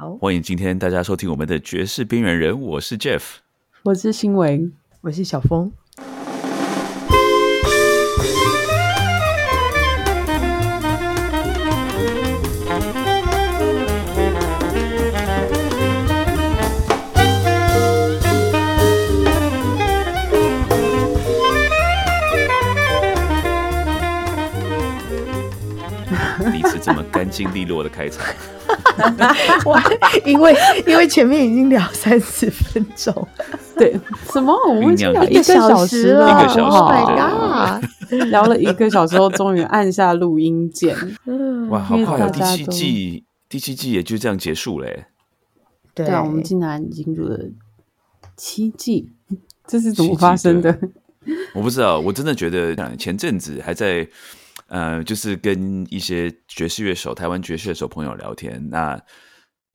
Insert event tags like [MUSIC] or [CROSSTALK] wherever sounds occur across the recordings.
好，欢迎今天大家收听我们的爵士边缘人，我是 Jeff。我是新维，我是小峰。第一次这么干净利落的开场，哇，因为因为前面已经聊三十分钟，对，什么？我们已经聊一个小时了，一个小时，Oh my god！聊了一个小时后，终于按下录音键。哇，好快哦！第七季第七季也就这样结束嘞。对对啊，我们竟然进入了七季，这是怎么发生的？我不知道，我真的觉得呃前阵子还在呃，就是跟一些爵士乐手、台湾爵士乐手朋友聊天，那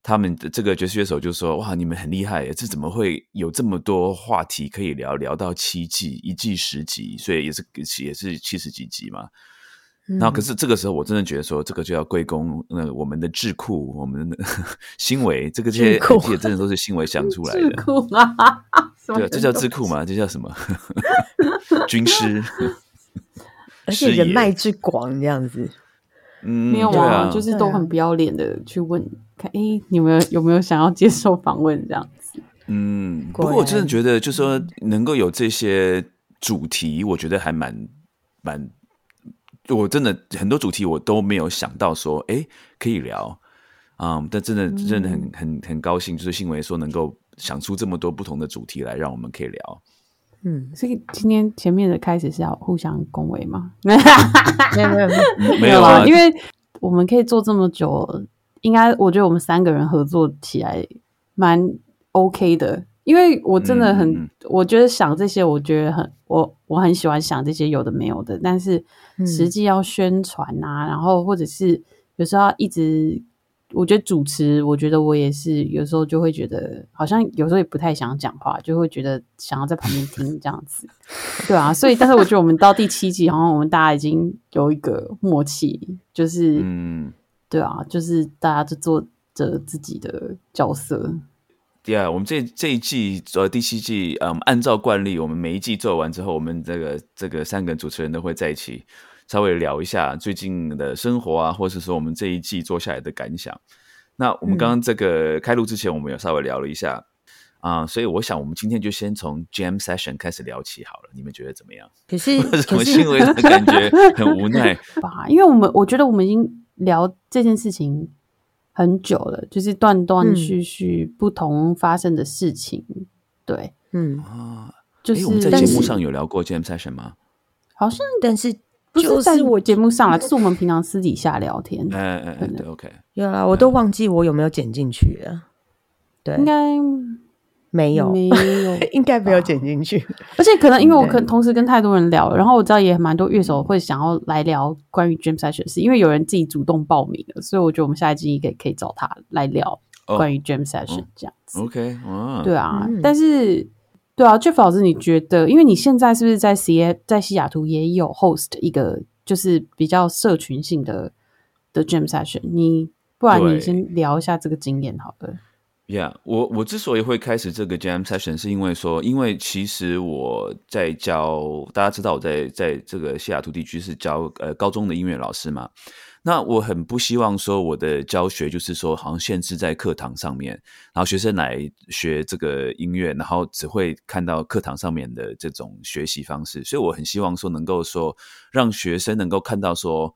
他们的这个爵士乐手就说：“哇，你们很厉害耶，这怎么会有这么多话题可以聊？聊到七季，一季十集，所以也是也是七十几集嘛。”然后，可是这个时候，我真的觉得说，这个就要归功那我们的智库，我们的 [LAUGHS] 新维，这个这些真的都是新维想出来的智的。库啊，对啊，这叫智库吗？这叫什么？[LAUGHS] 军师。而且人脉之广这样子，嗯，没有对啊，就是都很不要脸的去问，看哎，你们有没有想要接受访问这样子？嗯，不果过我真的然觉得，就是说能够有这些主题，我觉得还蛮蛮，我真的很多主题我都没有想到说，哎，可以聊，嗯，但真的真的很很很高兴，就是新维说能够想出这么多不同的主题来，让我们可以聊。嗯，所以今天前面的开始是要互相恭维吗？[LAUGHS] 没有没有没有，没有啊。啦，因为我们可以做这么久，应该我觉得我们三个人合作起来蛮 OK 的。因为我真的很，我觉得想这些，我觉得很我我很喜欢想这些有的没有的，但是嗯。实际要宣传啊，然后或者是有时候要一直，我觉得主持，我觉得我也是有时候就会觉得好像有时候也不太想讲话，就会觉得想要在旁边听这样子，对啊，所以但是我觉得我们到第七集，好像我们大家已经有一个默契，就是、嗯，对啊，就是大家就做着自己的角色，对啊，我们这这一季呃第七季，嗯，按照惯例，我们每一季做完之后，我们这个这个三个主持人都会在一起稍微聊一下最近的生活啊，或是说我们这一季做下来的感想。那我们刚刚这个开录之前，我们有稍微聊了一下啊、所以我想我们今天就先从 Jam Session 开始聊起好了，你们觉得怎么样？[LAUGHS] 可是可是么新闻的感觉很无奈？[LAUGHS] 吧，因为我们我觉得我们已经聊这件事情很久了，就是断断嗯续续不同发生的事情，对，嗯，啊，就是我们在节目上有聊过 Jam Session 吗？好像但是不就是在我节目上了，就是我们平常私底下聊天，哎哎哎，对，OK，有啦，我都忘记我有没有剪进去了。对，应该没有，没有。[LAUGHS] 应该没有剪进去。而且可能因为我对可同时跟太多人聊了，然后我知道也蛮多乐手会想要来聊关于 Jam Session 的事，因为有人自己主动报名了，所以我觉得我们下一季可以可以找他来聊哦关于 Jam Session 这样子。OK，哇，对啊，嗯但是对啊，Jeff 老师，你觉得，因为你现在是不是在 C 在西雅图也有 host 一个就是比较社群性的的 Jam Session？你不然你先聊一下这个经验好了。Yeah，我我之所以会开始这个 Jam Session，是因为说，因为其实我在教，大家知道我在在这个西雅图地区是教呃高中的音乐老师嘛。那我很不希望说我的教学就是说好像限制在课堂上面，然后学生来学这个音乐，然后只会看到课堂上面的这种学习方式，所以我很希望说能够说让学生能够看到说。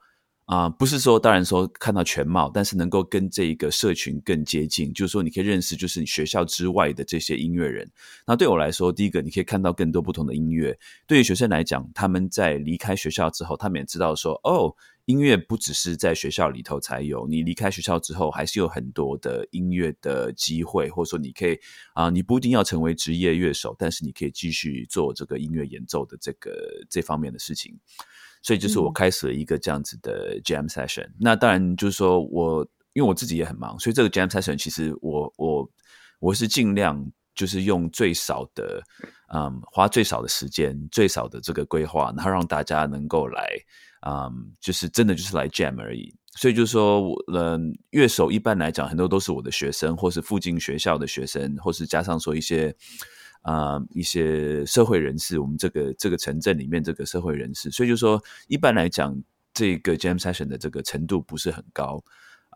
啊、不是说当然说看到全貌，但是能够跟这一个社群更接近，就是说你可以认识就是你学校之外的这些音乐人。那对我来说，第一个你可以看到更多不同的音乐。对于学生来讲，他们在离开学校之后，他们也知道说，哦，音乐不只是在学校里头才有，你离开学校之后，还是有很多的音乐的机会，或者说你可以啊、你不一定要成为职业乐手，但是你可以继续做这个音乐演奏的这个这方面的事情。所以就是我嗯开始了一个这样子的 jam session、那当然就是说我因为我自己也很忙，所以这个 jam session 其实我我我是尽量就是用最少的嗯花最少的时间、最少的这个规划，然后让大家能够来嗯就是真的就是来 jam 而已。所以就是说，我嗯，乐手一般来讲，很多都是我的学生，或是附近学校的学生，或是加上说一些啊、一些社会人士，我们这个这个城镇里面这个社会人士，所以就是说一般来讲，这个 jam session 的这个程度不是很高。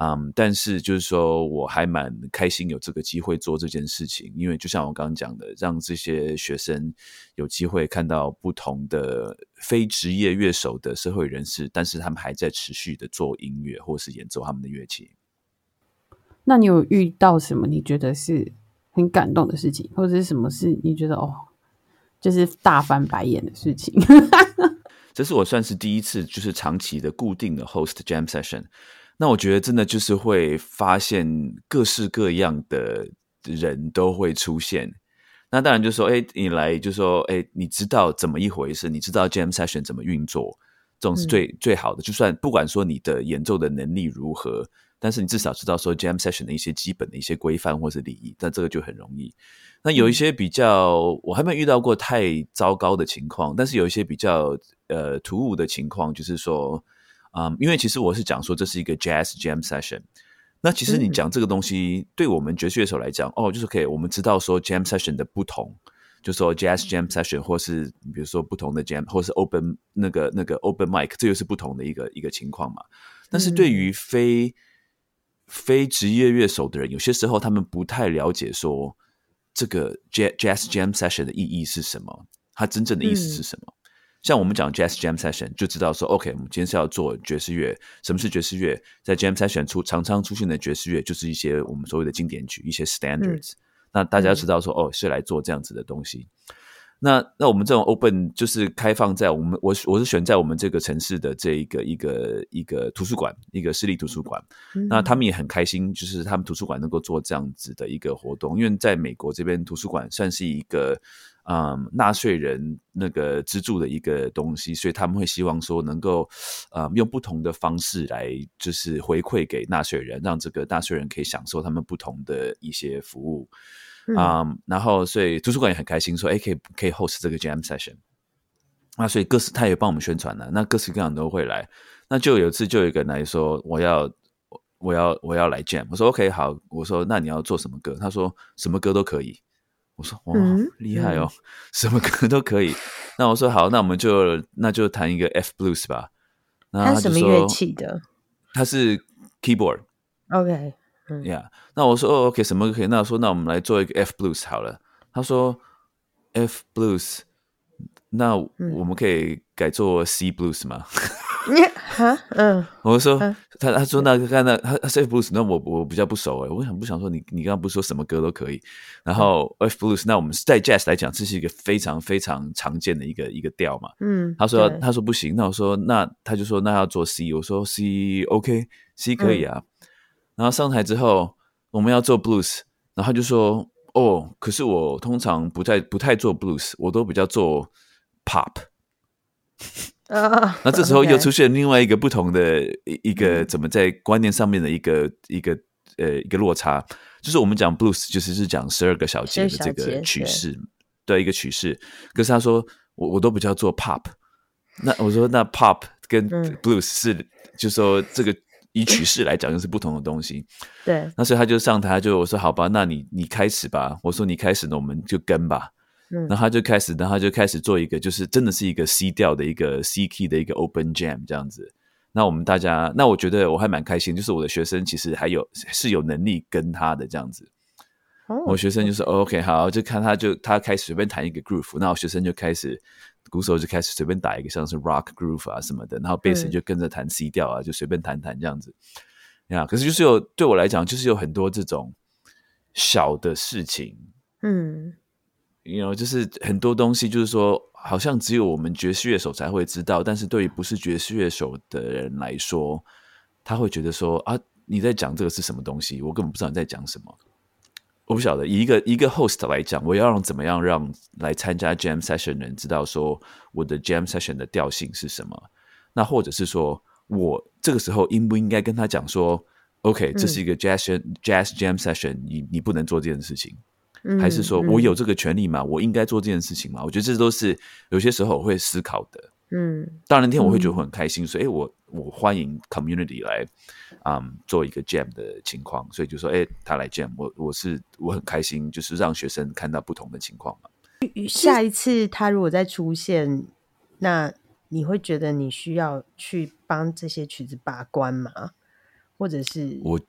嗯，但是就是说，我还蛮开心有这个机会做这件事情，因为就像我刚刚讲的，让这些学生有机会看到不同的非职业乐手的社会人士，但是他们还在持续的做音乐或是演奏他们的乐器。那你有遇到什么你觉得是很感动的事情，或者是什么事你觉得哦，就是大翻白眼的事情？[LAUGHS] 这是我算是第一次，就是长期的固定的 host jam session。那我觉得真的就是会发现各式各样的人都会出现。那当然就说，哎，你来就说，哎，你知道怎么一回事？你知道 jam session 怎么运作？这种是最、最好的。就算不管说你的演奏的能力如何，但是你至少知道说 jam session 的一些基本的一些规范或是礼仪，那这个就很容易。那有一些比较，我还没有遇到过太糟糕的情况，但是有一些比较呃突兀的情况，就是说。嗯，因为其实我是讲说这是一个 jazz jam session，那其实你讲这个东西，对我们爵士乐手来讲，哦，就是可以我们知道说 jam session 的不同，就说 jazz jam session 或是比如说不同的 jam 或是 open 那个那个 open mic，这又是不同的一个一个情况嘛。但是对于非非职业乐手的人，有些时候他们不太了解说这个 jazz jazz jam session 的意义是什么，它真正的意思是什么。像我们讲 Jazz Jam Session，就知道说，OK，我们今天是要做爵士乐。什么是爵士乐？在 Jam Session 出常常出现的爵士乐，就是一些我们所谓的经典曲，一些 Standards。那大家知道说，哦，是来做这样子的东西。那那我们这种 Open 就是开放在我们我我是选在我们这个城市的这一个一个一个图书馆，一个私立图书馆。那他们也很开心，就是他们图书馆能够做这样子的一个活动，因为在美国这边图书馆算是一个。嗯，纳税人那个资助的一个东西，所以他们会希望说能够，呃，用不同的方式来，就是回馈给纳税人，让这个纳税人可以享受他们不同的一些服务。嗯，然后所以图书馆也很开心，说，哎，可以可以 host 这个 jam session。那所以各式他也帮我们宣传了，那各式各样都会来。那就有一次就有一个人来说，我要我要我要来 jam，我说 OK 好，我说那你要做什么歌？他说什么歌都可以。我说哇，厉害哦，[LAUGHS] 什么歌都可以。那我说好，那我们就那就弹一个 F blues 吧。他什么乐器的？他是 keyboard。OK，嗯，Yeah。那我说哦，OK，什么都可以。那我说那我们来做一个 F blues 好了。他说 F blues，那我们可以改做 C blues 吗？你 [LAUGHS] 哈嗯，我说他他说那个刚那他他 F blues 那我我比较不熟哎，我想不想说你你刚刚不是说什么歌都可以，然后 F blues 那我们在 jazz 来讲这是一个非常非常常见的一个一个调嘛，嗯，他说他说不行，那我说那他就说那要做 C，我说 C OK C 可以啊，然后上台之后我们要做 blues，然后他就说哦，可是我通常不太不太做 blues，我都比较做 pop。[LAUGHS] 啊，那这时候又出现另外一个不同的一一个怎么在观念上面的一个一个呃一个落差，就是我们讲 blues 就是是讲十二个小节的这个曲式，对一个曲式。可是他说我我都比较做 pop，那我说那 pop 跟 blues 是就说这个以曲 [LAUGHS] 式来讲又是不同的东西。对，那所以他就上台就我说好吧，那你你开始吧，我说你开始，呢我们就跟吧。然后他就开始，然后就开始做一个，就是真的是一个 C 调的一个 C key 的一个 Open Jam 这样子。那我们大家，那我觉得我还蛮开心，就是我的学生其实还有是有能力跟他的这样子。我学生就说 OK 好，就看他就他开始随便弹一个 groove，那我学生就开始鼓手就开始随便打一个像是 Rock groove 啊什么的，然后贝斯就跟着弹 C 调啊，就随便弹弹这样子。呀，可是就是有对我来讲，就是有很多这种小的事情，嗯。you know，就是很多东西，就是说，好像只有我们爵士乐手才会知道，但是对于不是爵士乐手的人来说，他会觉得说啊，你在讲这个是什么东西？我根本不知道你在讲什么。我不晓得，以一个一个 host 来讲，我要让怎么样让来参加 jam session 的人知道说我的 jam session 的调性是什么？那或者是说我这个时候应不应该跟他讲说，OK，这是一个 jazz jazz jam session，你你不能做这件事情。还是说我有这个权利吗？我应该做这件事情吗？我觉得这都是有些时候我会思考的。嗯当然那天我会觉得很开心，所以诶我我欢迎 community 来，嗯，做一个 jam 的情况，所以就说，哎，他来 jam，我我是我很开心，就是让学生看到不同的情况嘛。下一次他如果再出现，那你会觉得你需要去帮这些曲子把关吗？或者是我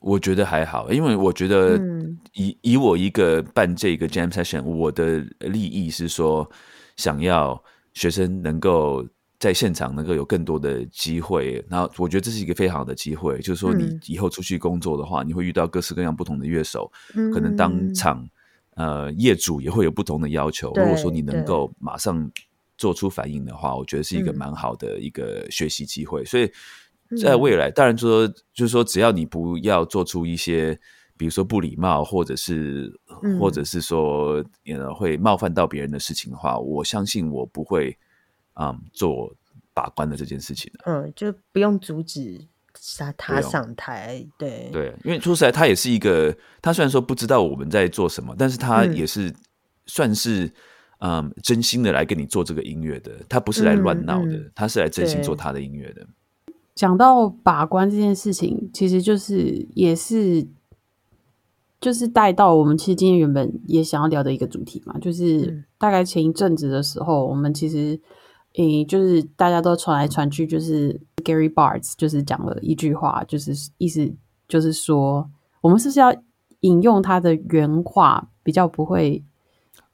我觉得还好，因为我觉得嗯以、以我一个办这个 jam session，我的利益是说，想要学生能够在现场能够有更多的机会，然后我觉得这是一个非常好的机会，就是说你嗯以后出去工作的话，你会遇到各式各样不同的乐手，嗯可能当场呃业主也会有不同的要求。如果说你能对够马上做出反应的话，我觉得是一个嗯蛮好的一个学习机会。所以在未来，当然说就是说，只要你不要做出一些。比如说不礼貌，或者是，嗯或者是说，呃，会冒犯到别人的事情的话，我相信我不会，嗯，做把关的这件事情的。嗯，就不用阻止他他上台，对对，因为说实在，他也是一个，他虽然说不知道我们在做什么，但是他嗯也是、算是嗯真心的来跟你做这个音乐的，他不是来乱闹的，嗯嗯他是来真心做他的音乐的。讲到把关这件事情，其实就是也是就是带到我们其实今天原本也想要聊的一个主题嘛，就是嗯大概前一阵子的时候，我们其实诶、就是大家都传来传去，就是 Gary Bartz 就是讲了一句话，就是意思就是说，我们是不是要引用他的原话，比较不会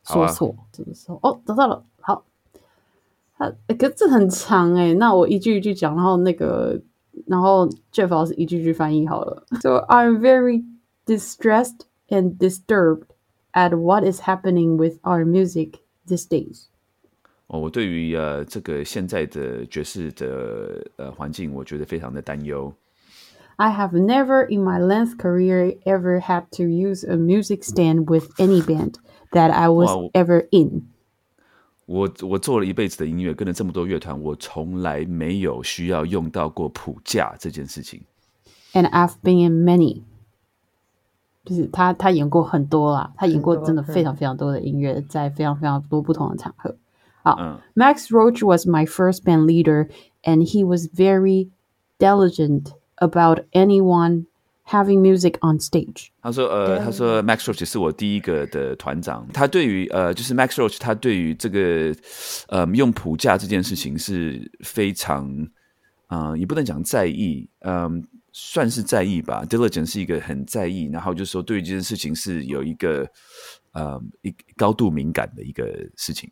说错？怎么说？哦，找到了，好。他、欸、可是这很长哎、那我一句一句讲，然后那个，然后 Jeff 老师一句句翻译好了。So I'm very distressed and disturbed at what is happening with our music these days. 哦，我对于呃这个现在的爵士的呃环境，我觉得非常的担忧。 I have never in my length career ever had to use a music stand with any band that I was Wow. ever in. 我我做了一辈子的音乐，跟了这么多乐团，我从来没有需要用到过谱架这件事情。 And I've been in many. 就是他，他演过很多啦，他演过真的非常非常多的音乐，在非常非常多不同的场合。好、嗯 m a x Roach was my first band leader, and he was very diligent about anyone having music on stage. 他说：“呃，他说 Max Roach 是我第一个的团长。他对于呃，就是 Max Roach，他对于这个呃用谱架这件事情是非常，嗯、也不能讲在意，嗯、算是在意吧。Diligent 是一个很在意，然后就是说对于这件事情是有一个呃一高度敏感的一个事情。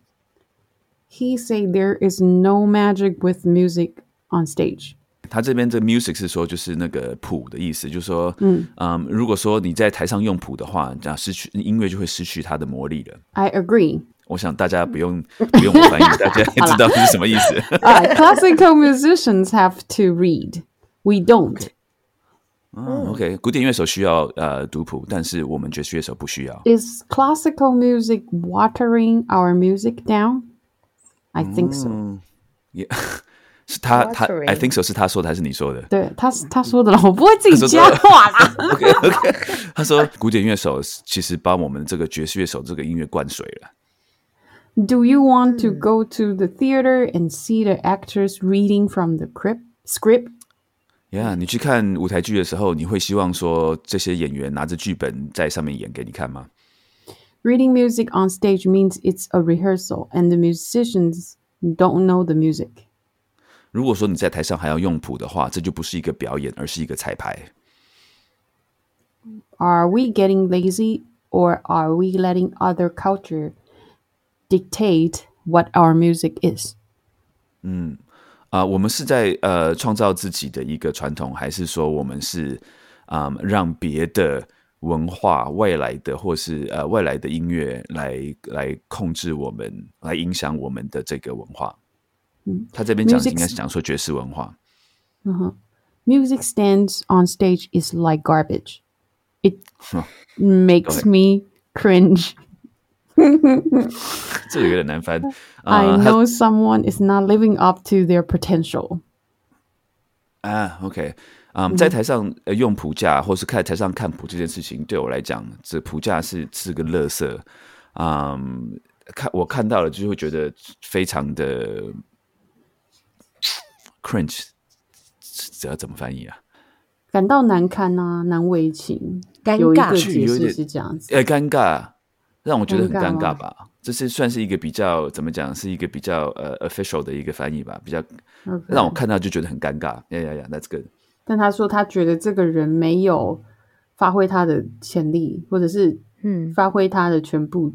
He said there is no magic with music on stage. 他这边这 music 是说就是那个谱的意思，就是说，嗯如果说你在台上用谱的话，这样失去音乐就会失去它的魔力了。” I agree. 我想大家不用不用我翻译，大家也知道是什么意思。[LAUGHS] Uh, classical musicians have to read. We don't. 嗯，OK，古典乐手需要呃读谱，但是我们爵士乐手不需要。 Is classical music watering our music down? I think so. 嗯，也是他他 Watering [LAUGHS] I think so 是他说的还是你说的对，他他说的了，我不会自己他说加的话啦。 ？OK OK，[LAUGHS] 他说古典乐手其实把我们这个爵士乐手这个音乐灌水了。 Do [LAUGHS] you want to go to the theater and see the actors reading from the crypt, script? Yeah，你去看舞台剧的时候，你会希望说这些演员拿着剧本在上面演给你看吗？ Reading music on stage means it's a rehearsal, and the musicians don't know the music. 如果说你在台上还要用谱的话，这就不是一个表演，而是一个彩排。 Are we getting lazy, or are we letting other culture dictate what our music is? 啊、我们是在呃创造自己的一个传统，还是说我们是啊、让别的文化、外来的或是呃外来的音乐来来控制我们，来影响我们的这个文化？嗯，他这边讲应该是讲说爵士文化。Music stands on stage is like garbage. It [LAUGHS] makes me cringe. [LAUGHS] 这个有点难翻。[LAUGHS] I know someone is not living up to their potential. 啊，OK，嗯，在台上呃用谱架，或是看台上看谱这件事情，对我来讲，这谱架是是个乐色。嗯，看我看到了就会觉得非常的 cringe 这要怎么翻译啊？感到难堪啊，难为情，尴有一个尬解释是这样子。呃，尴尬，让我觉得很尴尬吧。这是算是一个比较怎么讲，是一个比较呃 official 的一个翻译吧，比较让我看到就觉得很尴尬。呀呀呀，That's good。但他说他觉得这个人没有发挥他的潜力，或者是嗯发挥他的全部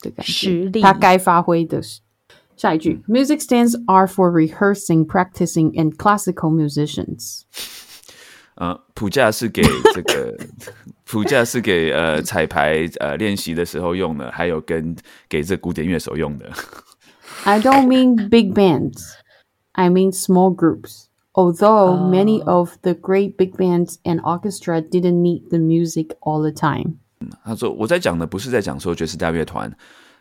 的感觉，实力他该发挥的是。下一句，Music stands are for rehearsing, practicing, and classical musicians。[LAUGHS] 呃，谱架是给这个谱架是给呃彩排呃练习的时候用的，还有跟给这古典乐手用的。I don't mean big bands. I mean small groups. Although many of the great big bands and orchestra didn't need the music all the time. 他说我在讲的不是在讲说爵士大乐团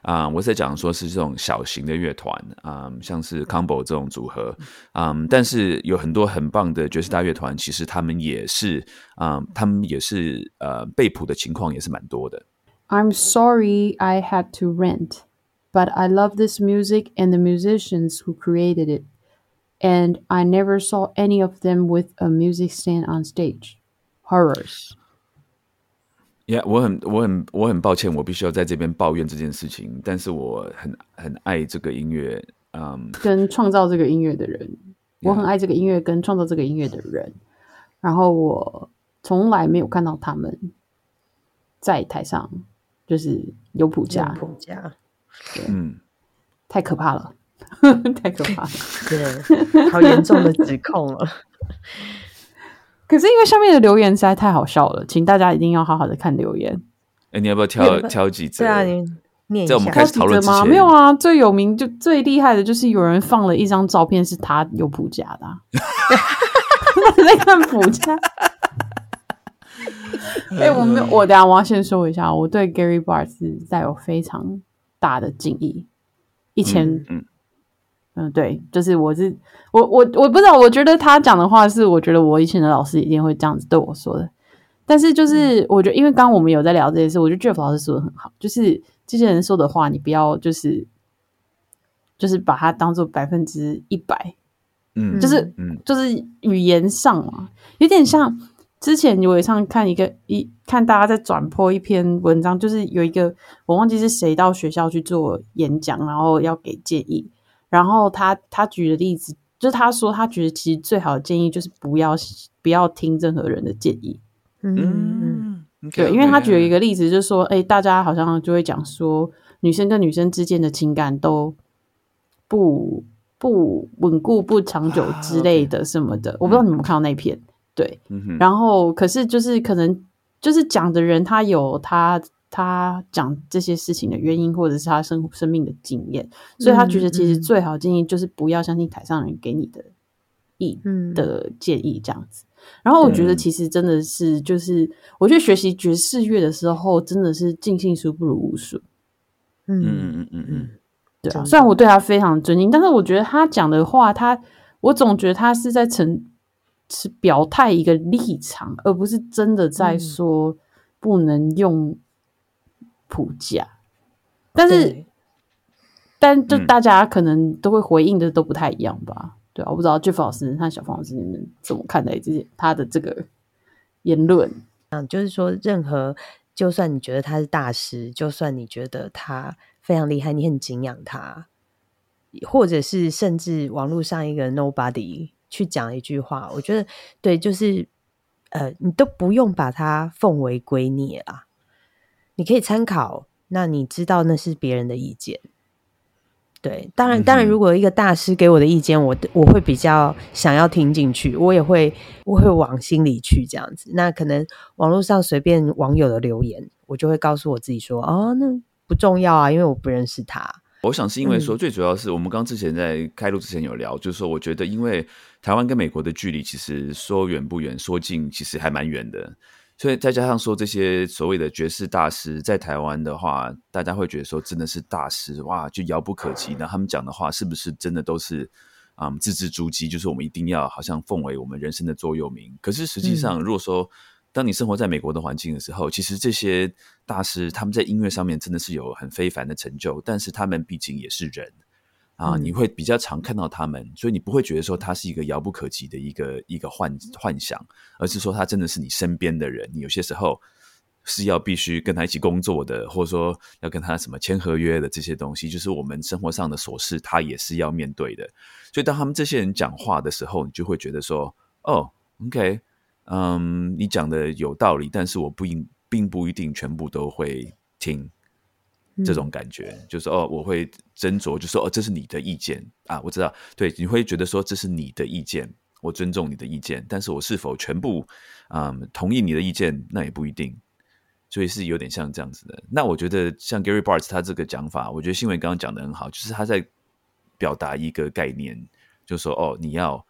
啊、我在讲说是这种小型的乐团啊、像是 combo 这种组合啊、但是有很多很棒的爵士大乐团，其实他们也是啊、他们也是呃被谱的情况也是蛮多的。I'm sorry I had to rent, but I love this music and the musicians who created it. And I never saw any of them with a music stand on stage. Horrors. Yeah，我很我很我很抱歉，我必须要在这边抱怨这件事情，但是我很很爱这个音乐，嗯，跟创造这个音乐的人，我很爱这个音乐跟创造这个音乐的人，然后我从来没有看到他们在台上就是有谱架，谱架，嗯，太可怕了，[LAUGHS] 太可怕了。对，好严重的指控哦。[LAUGHS] 可是因为下面的留言实在太好笑了，请大家一定要好好的看留言。哎，你要不要挑挑几则？对啊，你念一下在我们开始讨论之前吗？没有啊，最有名就最厉害的就是有人放了一张照片是他有谱架的、啊，在看谱架。[LAUGHS] 哎、我没有，我等下我要先说一下，我对 Gary Barr 是带有非常大的敬意。以前，嗯对，就是我是我我我不知道，我觉得他讲的话是，我觉得我以前的老师一定会这样子对我说的。但是就是我觉得，因为刚刚我们有在聊这件事，我觉得 Jeff 老师说的很好，就是这些人说的话，你不要就是就是把它当做百分之一百，嗯，就是嗯就是语言上嘛，有点像之前我也上看一个一看大家在转播一篇文章，就是有一个我忘记是谁到学校去做演讲，然后要给建议，然后他他举的例子就是他说他觉得其实最好的建议就是不要不要听任何人的建议，嗯对，因为他举了一个，例子，就是说，哎、大家好像就会讲说，女生跟女生之间的情感都不不稳固、不长久啊之类的什么的。我不知道你们有没有看到那篇，对。然后，可是就是可能就是讲的人，他有他他讲这些事情的原因，或者是他生生命的经验，所以他觉得其实最好建议就是不要相信台上人给你的意嗯。的建议这样子。然后我觉得其实真的是，就是我觉得学习爵士乐的时候，真的是尽信书不如无书。嗯嗯嗯嗯嗯。嗯，对啊，虽然我对他非常尊敬，但是我觉得他讲的话，他我总觉得他是在成是表态一个立场，而不是真的在嗯。说不能用谱架。但是，但就嗯大家可能都会回应的都不太一样吧？对啊，我不知道 Jeff 老师和小芳老师你们怎么看待这些他的这个言论？嗯，就是说，任何就算你觉得他是大师，就算你觉得他非常厉害，你很敬仰他，或者是甚至网络上一个 nobody 去讲一句话，我觉得对，就是呃，你都不用把它奉为圭臬啦，你可以参考，那你知道那是别人的意见。对，当然，当然，如果一个大师给我的意见，我我会比较想要听进去，我也会我会往心里去这样子。那可能网络上随便网友的留言，我就会告诉我自己说，哦，那不重要啊，因为我不认识他。我想是因为说，嗯最主要是我们刚之前在开录之前有聊，就是说，我觉得因为台湾跟美国的距离其实说远不远，说近其实还蛮远的，所以再加上说这些所谓的爵士大师在台湾的话，大家会觉得说真的是大师哇，就遥不可及。那他们讲的话是不是真的都是嗯字字珠玑？就是我们一定要好像奉为我们人生的座右铭。可是实际上，如果说当你生活在美国的环境的时候，其实这些大师他们在音乐上面真的是有很非凡的成就，但是他们毕竟也是人啊，嗯你会比较常看到他们，所以你不会觉得说他是一个遥不可及的一个一个幻幻想，而是说他真的是你身边的人。你有些时候是要必须跟他一起工作的，或者说要跟他什么签合约的这些东西，就是我们生活上的琐事，他也是要面对的。所以当他们这些人讲话的时候，你就会觉得说，哦，OK，嗯，你讲的有道理，但是我不应并不一定全部都会听。这种感觉，就是哦，我会斟酌，就说哦，这是你的意见啊，我知道，对，你会觉得说这是你的意见，我尊重你的意见，但是我是否全部嗯同意你的意见，那也不一定，所以是有点像这样子的。那我觉得像 Gary Bartz 他这个讲法，我觉得新闻刚刚讲的很好，就是他在表达一个概念，就说哦，你要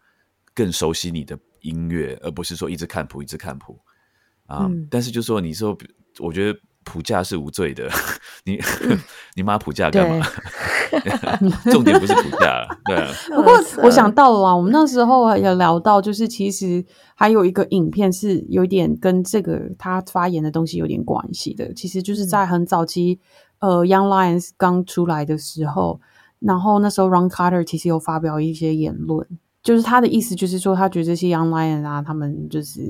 更熟悉你的音乐，而不是说一直看谱，一直看谱啊。嗯但是就说你说，我觉得。谱架是无罪的，[LAUGHS] 你 [LAUGHS] 你妈普价干嘛？[LAUGHS] 重点不是普价，对啊。不过我想到了啊，我们那时候也聊到，就是其实还有一个影片是有点跟这个他发言的东西有点关系的。其实就是在很早期，呃，Young Lions 刚出来的时候，然后那时候 Ron Carter 其实有发表一些言论，就是他的意思就是说，他觉得这些 Young Lions 啊，他们就是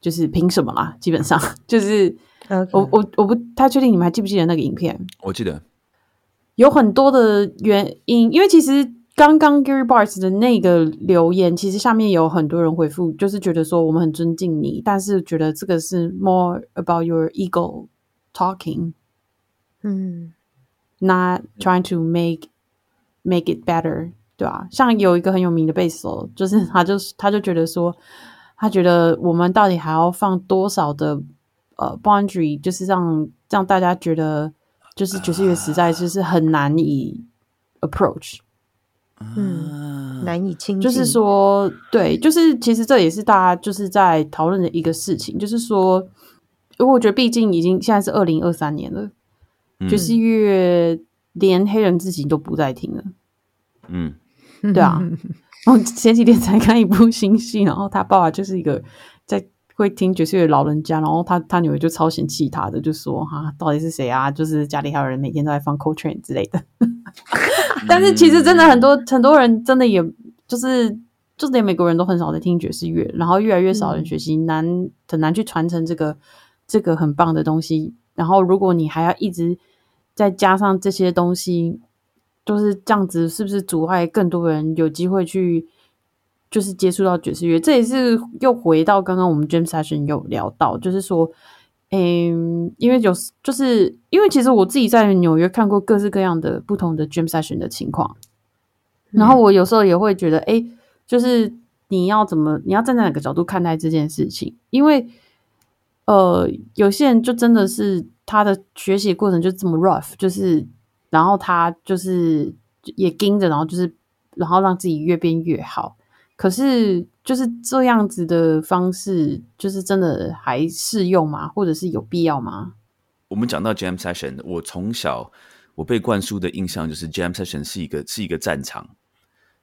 就是凭什么啦？基本上就是。Okay. 我我我不太确定你们还记不记得那个影片？我记得有很多的原因，因为其实刚刚 Gary Bartz 的那个留言，其实下面有很多人回复，就是觉得说我们很尊敬你，但是觉得这个是 more about your ego talking，嗯，not trying to make make it better，对吧、啊？像有一个很有名的贝斯手，就是他就他就觉得说，他觉得我们到底还要放多少的。呃，boundary 就是让让大家觉得，就是爵士乐实在就是很难以 approach，嗯，难以亲近。就是说，对，就是其实这也是大家就是在讨论的一个事情，就是说，因为我觉得毕竟已经现在是二零二三年了，嗯爵士乐连黑人自己都不再听了，嗯，对啊。[LAUGHS] 我前几天才看一部新戏，然后他爸爸就是一个在。会听爵士乐老人家，然后他他女儿就超嫌弃他的，就说哈，到底是谁啊？就是家里还有人每天都在放 Coltrane 之类的。[LAUGHS] 但是其实真的很多很多人真的也就是就是连美国人都很少在听爵士乐，然后越来越少人学习，难很难去传承这个这个很棒的东西。然后如果你还要一直再加上这些东西，就是这样子，是不是阻碍更多人有机会去？就是接触到爵士乐，这也是又回到刚刚我们 Jam Session 有聊到，就是说，嗯，因为有就是因为其实我自己在纽约看过各式各样的不同的 Jam Session 的情况，然后我有时候也会觉得，哎，就是你要怎么，你要站在哪个角度看待这件事情？因为，呃，有些人就真的是他的学习过程就这么 rough，就是然后他就是也盯着，然后就是然后让自己越变越好。可是，就是这样子的方式，就是真的还适用吗？或者是有必要吗？我们讲到 Jam Session，我从小我被灌输的印象就是 Jam Session 是一个是一个战场。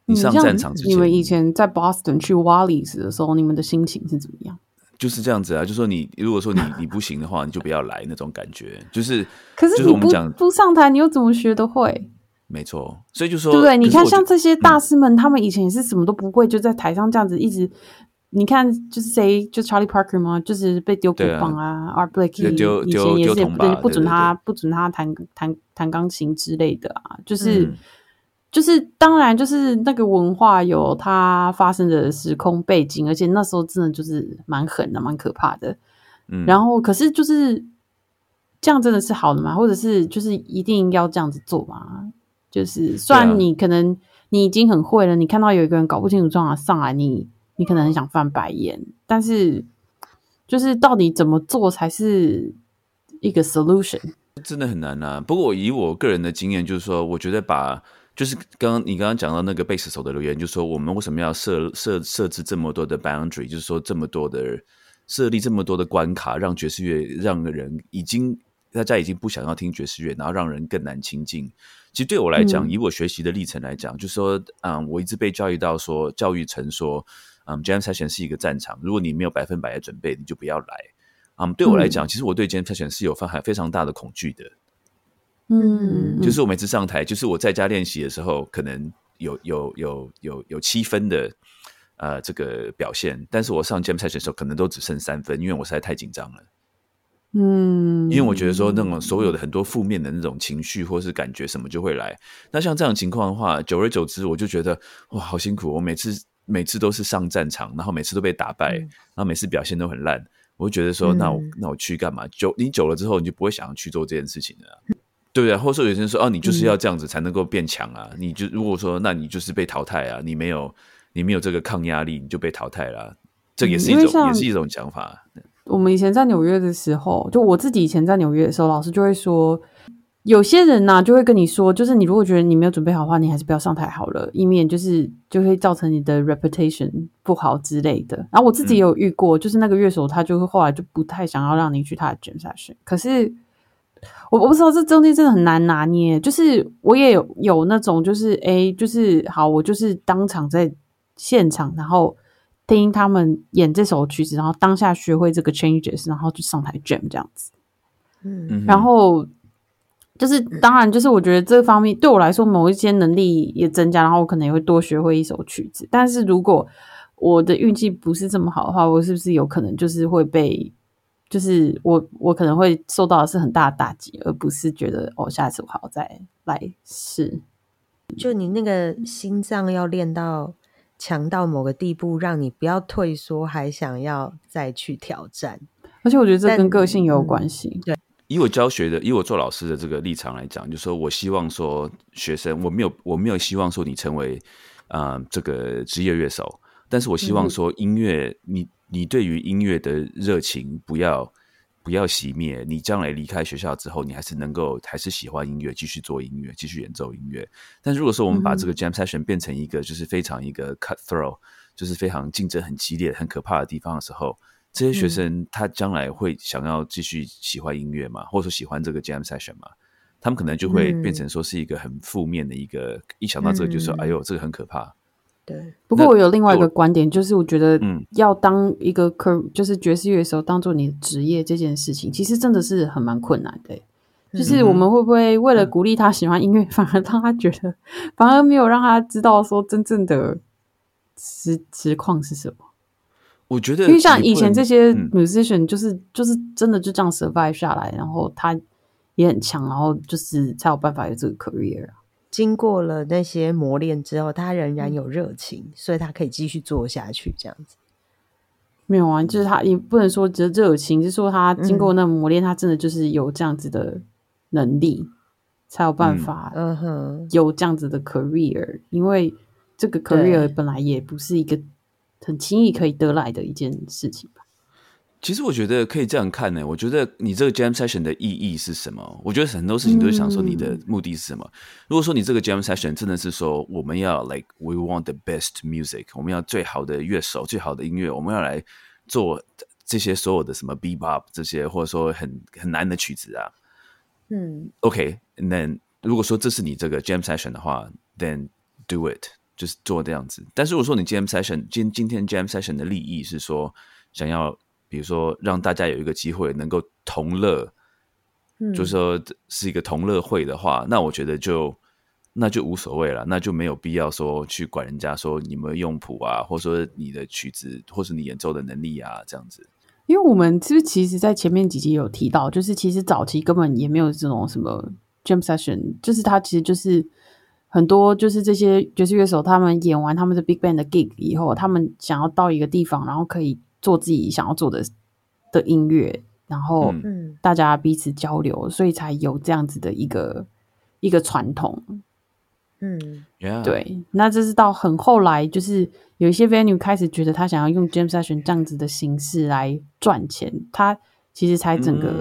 你上战场之前，你们以前在 Boston 去 Wallis 的时候，你们的心情是怎么样？就是这样子啊，就说你如果说你你不行的话，你就不要来那种感觉。就是，可是你不不上台，你又怎么学得会？没错，所以就说，对不对？你看，像这些大师们，嗯、他们以前也是什么都不会，就在台上这样子一直。你看，就是谁，就 Charlie Parker 吗？就是被丢鼓棒啊，Art Blakey 以前也是不不准他不准他弹弹弹钢琴之类的啊。就是、嗯、就是，当然就是那个文化有它发生的时空背景，而且那时候真的就是蛮狠的，蛮可怕的。嗯，然后可是就是这样，真的是好的吗？或者是就是一定要这样子做吗？就是虽然你可能你已经很会了，你看到有一个人搞不清楚状况上来，你你可能很想翻白眼，但是就是到底怎么做才是一个 solution？真的很难啊。不过以我个人的经验，就是说，我觉得把就是刚刚你刚刚讲到那个贝斯手的留言，就是说我们为什么要设设设置这么多的 boundary，就是说这么多的设立这么多的关卡，让爵士乐让人已经大家已经不想要听爵士乐，然后让人更难亲近。其实对我来讲，嗯以我学习的历程来讲，就是说，嗯，我一直被教育到说，教育成说，嗯，Jam Session 是一个战场，如果你没有百分百的准备，你就不要来。嗯，对我来讲，其实我对 Jam Session 是有非非常大的恐惧的。嗯，就是我每次上台，就是我在家练习的时候，可能有有有有有七分的呃这个表现，但是我上 jam session 的时候，可能都只剩三分，因为我实在太紧张了。嗯，因为我觉得说那种所有的很多负面的那种情绪或是感觉什么就会来。那像这样情况的话，久而久之，我就觉得哇，好辛苦！我每次每次都是上战场，然后每次都被打败，然后每次表现都很烂，我就觉得说，那我那我去干嘛？久你久了之后，你就不会想要去做这件事情了，对不对？或者说有些人说，哦，你就是要这样子才能够变强啊！你就如果说，那你就是被淘汰啊！你没有你没有这个抗压力，你就被淘汰了。这也是一种，也是一种讲法。我们以前在纽约的时候，就我自己以前在纽约的时候，老师就会说，有些人呢就会跟你说，就是你如果觉得你没有准备好的话，你还是不要上台好了，以免就是就会造成你的 reputation 不好之类的。然后我自己也有遇过，就是那个乐手他就会后来就不太想要让你去他的 jam session。可是我我不知道这中间真的很难拿捏，就是我也有有那种就是哎，就是好，我就是当场在现场，然后。听他们演这首曲子，然后当下学会这个 changes，然后就上台 jam 这样子。嗯，然后就是当然，就是我觉得这方面对我来说，某一些能力也增加，然后我可能也会多学会一首曲子。但是如果我的运气不是这么好的话，我是不是有可能就是会被，就是我我可能会受到的是很大的打击，而不是觉得哦，下次我好再来试。就你那个心脏要练到。强到某个地步，让你不要退缩，还想要再去挑战。而且我觉得这跟个性有关系。对，以我教学的，以我做老师的这个立场来讲，就说我希望说学生，我没有我没有希望说你成为啊这个职业乐手，但是我希望说音乐，你你对于音乐的热情不要。不要熄灭。你将来离开学校之后，你还是能够还是喜欢音乐，继续做音乐，继续演奏音乐。但如果说我们把这个 jam session 变成一个就是非常一个 cutthroat，就是非常竞争很激烈、很可怕的地方的时候，这些学生他将来会想要继续喜欢音乐吗？或者说喜欢这个 jam session 吗？他们可能就会变成说是一个很负面的一个，一想到这个就说：“哎呦，这个很可怕。”对，不过我有另外一个观点，就是我觉得，要当一个科，就是爵士乐手当做你的职业这件事情，其实真的是很蛮困难的。就是我们会不会为了鼓励他喜欢音乐，反而让他觉得，反而没有让他知道说真正的实实况是什么？我觉得，因为像以前这些 musician，就是就是真的就这样 survive 下来，然后他也很强，然后就是才有办法有这个 career 啊。经过了那些磨练之后，他仍然有热情，所以他可以继续做下去。这样子没有啊，就是他也不能说只热情，是说他经过那磨练，他真的就是有这样子的能力，才有办法，嗯哼，有这样子的 career。因为这个 career 本来也不是一个很轻易可以得来的一件事情吧。其实我觉得可以这样看呢。我觉得你这个 jam session 的意义是什么？我觉得很多事情都是想说你的目的是什么。如果说你这个 jam session 真的是说我们要 like we want the best music，我们要最好的乐手、最好的音乐，我们要来做这些所有的什么 bebop 这些，或者说很很难的曲子啊。嗯，OK，then 如果说这是你这个 jam session 的话，then do it，就是做这样子。但是如果说你 jam session 今今天 jam session 的利益是说想要。比如说，让大家有一个机会能够同乐，嗯就说是一个同乐会的话，那我觉得就那就无所谓了，那就没有必要说去管人家说你们用谱啊，或者说你的曲子，或是你演奏的能力啊，这样子。因为我们其实其实，在前面几集有提到，就是其实早期根本也没有这种什么 jam session，就是他其实就是很多就是这些爵士乐手，他们演完他们的 big band 的 gig 以后，他们想要到一个地方，然后可以。做自己想要做的的音乐，然后大家彼此交流，所以才有这样子的一个一个传统。嗯，对。那这是到很后来，就是有一些 venue 开始觉得他想要用 jam session 这样子的形式来赚钱，他其实才整个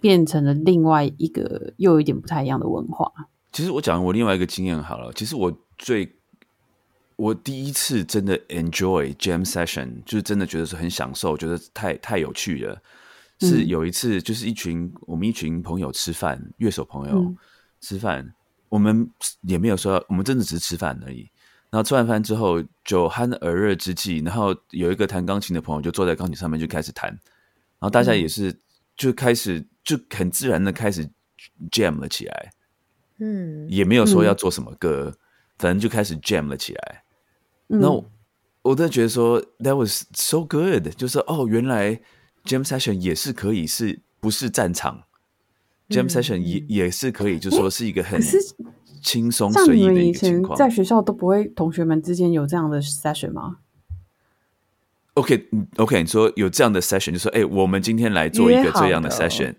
变成了另外一个又有一点不太一样的文化。其实我讲我另外一个经验好了，其实我最。我第一次真的 enjoy jam session，就是真的觉得是很享受，觉得太太有趣了。是有一次，就是一群我们一群朋友吃饭，乐手朋友吃饭，我们也没有说，我们真的只是吃饭而已。然后吃完饭之后，酒酣耳热之际，然后有一个弹钢琴的朋友就坐在钢琴上面就开始弹，然后大家也是就开始就很自然的开始 jam 了起来。嗯，也没有说嗯要做什么歌，反正就开始 jam 了起来。嗯。那我我真的觉得说 that was so good，就是哦，原来 jam session 也是可以是不是战场，jam 嗯。session 也、也是可以，就是说是一个很轻松像随意的一个情况。前在学校都不会同学们之间有这样的 session 吗？OK 嗯 OK，你说有这样的 session，就说哎、我们今天来做一个这样的的 session，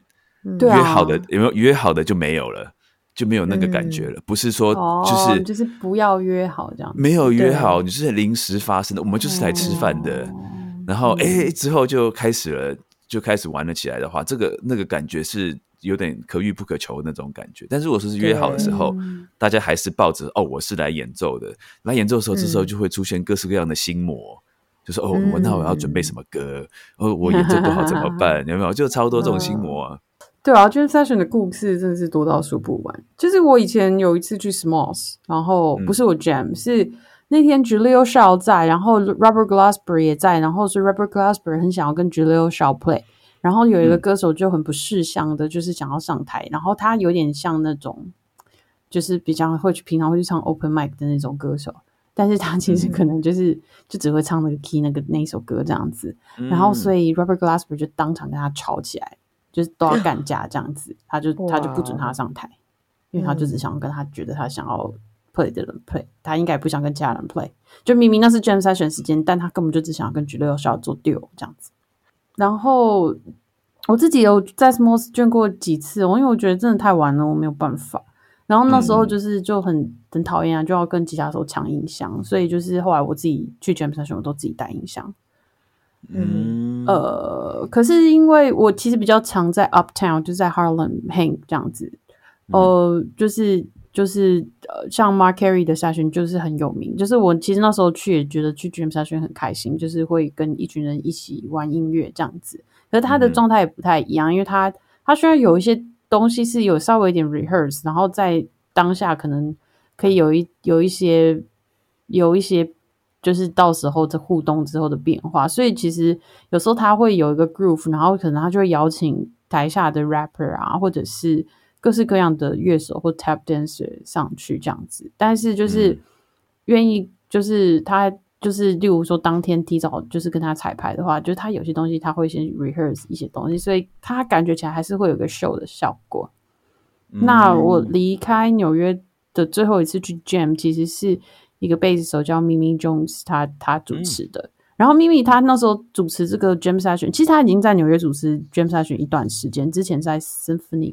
约好的有没有约好的就没有了，就没有那个感觉了，不是说哦，就是、就是不要约好这样子。没有约好，你就是临时发生的，我们就是来吃饭的。哦然后哎、之后就开始了，就开始玩了起来的话，这个那个感觉是有点可遇不可求的那种感觉。但是如果说是约好的时候，嗯大家还是抱着哦，我是来演奏的。来演奏的时候，这时候嗯就会出现各式各样的心魔，就是哦，嗯我那我要准备什么歌？哦，我演奏不好怎么办？[LAUGHS] 有没有？就超多这种心魔啊。对啊 j a m session 的故事真的是多到数不完。就是我以前有一次去 Smalls，然后嗯不是我 Jam，、是那天 Julio Shaw 在，然后 Robert Glasper 也在，然后是 Robert Glasper 很想要跟 Julio Shaw play，然后有一个嗯。歌手就很不识相的，就是想要上台，然后他有点像那种，就是比较会去平常会去唱 open mic 的那种歌手。但是他其实可能就是、就只会唱那个 key 那个那一首歌这样子，然后所以以 Robert Glasper 就当场跟他吵起来，就是都要干架这样子，他就他就不准他上台，因为他就只想跟他觉得他想要 play 的人 play，他应该不想跟其他人 play，就明明那是 jam session 时间，但他根本就只想要跟 G 六小做 duo 这样子。然后我自己有在 Smalls 卷过几次哦，因为我觉得真的太晚了，我没有办法。然后那时候就是就很很讨厌啊，就要跟吉他手抢音箱，所以就是后来我自己去 jam session 我都自己带音箱。嗯。呃，可是因为我其实比较常在 Uptown，就在 Harlem hang 这样子，呃，就是就是呃，像 Mark Carey 的 session 就是很有名，就是我其实那时候去也觉得去 Jam session 很开心，就是会跟一群人一起玩音乐这样子。可是他的嗯。状态也不太一样，因为他他虽然有一些东西是有稍微一点 rehearse，然后在当下可能可以有一有一些有一些就是到时候这互动之后的变化，所以其实有时候他会有一个 groove，然后可能他就会邀请台下的 rapper 啊，或者是各式各样的乐手或 tap dancer 上去这样子，但是就是嗯愿意就是他。就是，例如说，当天提早就是跟他彩排的话，就是他有些东西他会先 rehearse 一些东西，所以他感觉起来还是会有个 show 的效果。那我离开纽约的最后一次去 Jam，其实是一个贝斯手叫 Mimi Jones，他他主持的。然后 Mimi 他那时候主持这个 Jam session，其实他已经在纽约主持 Jam session 一段时间，之前在 Symphony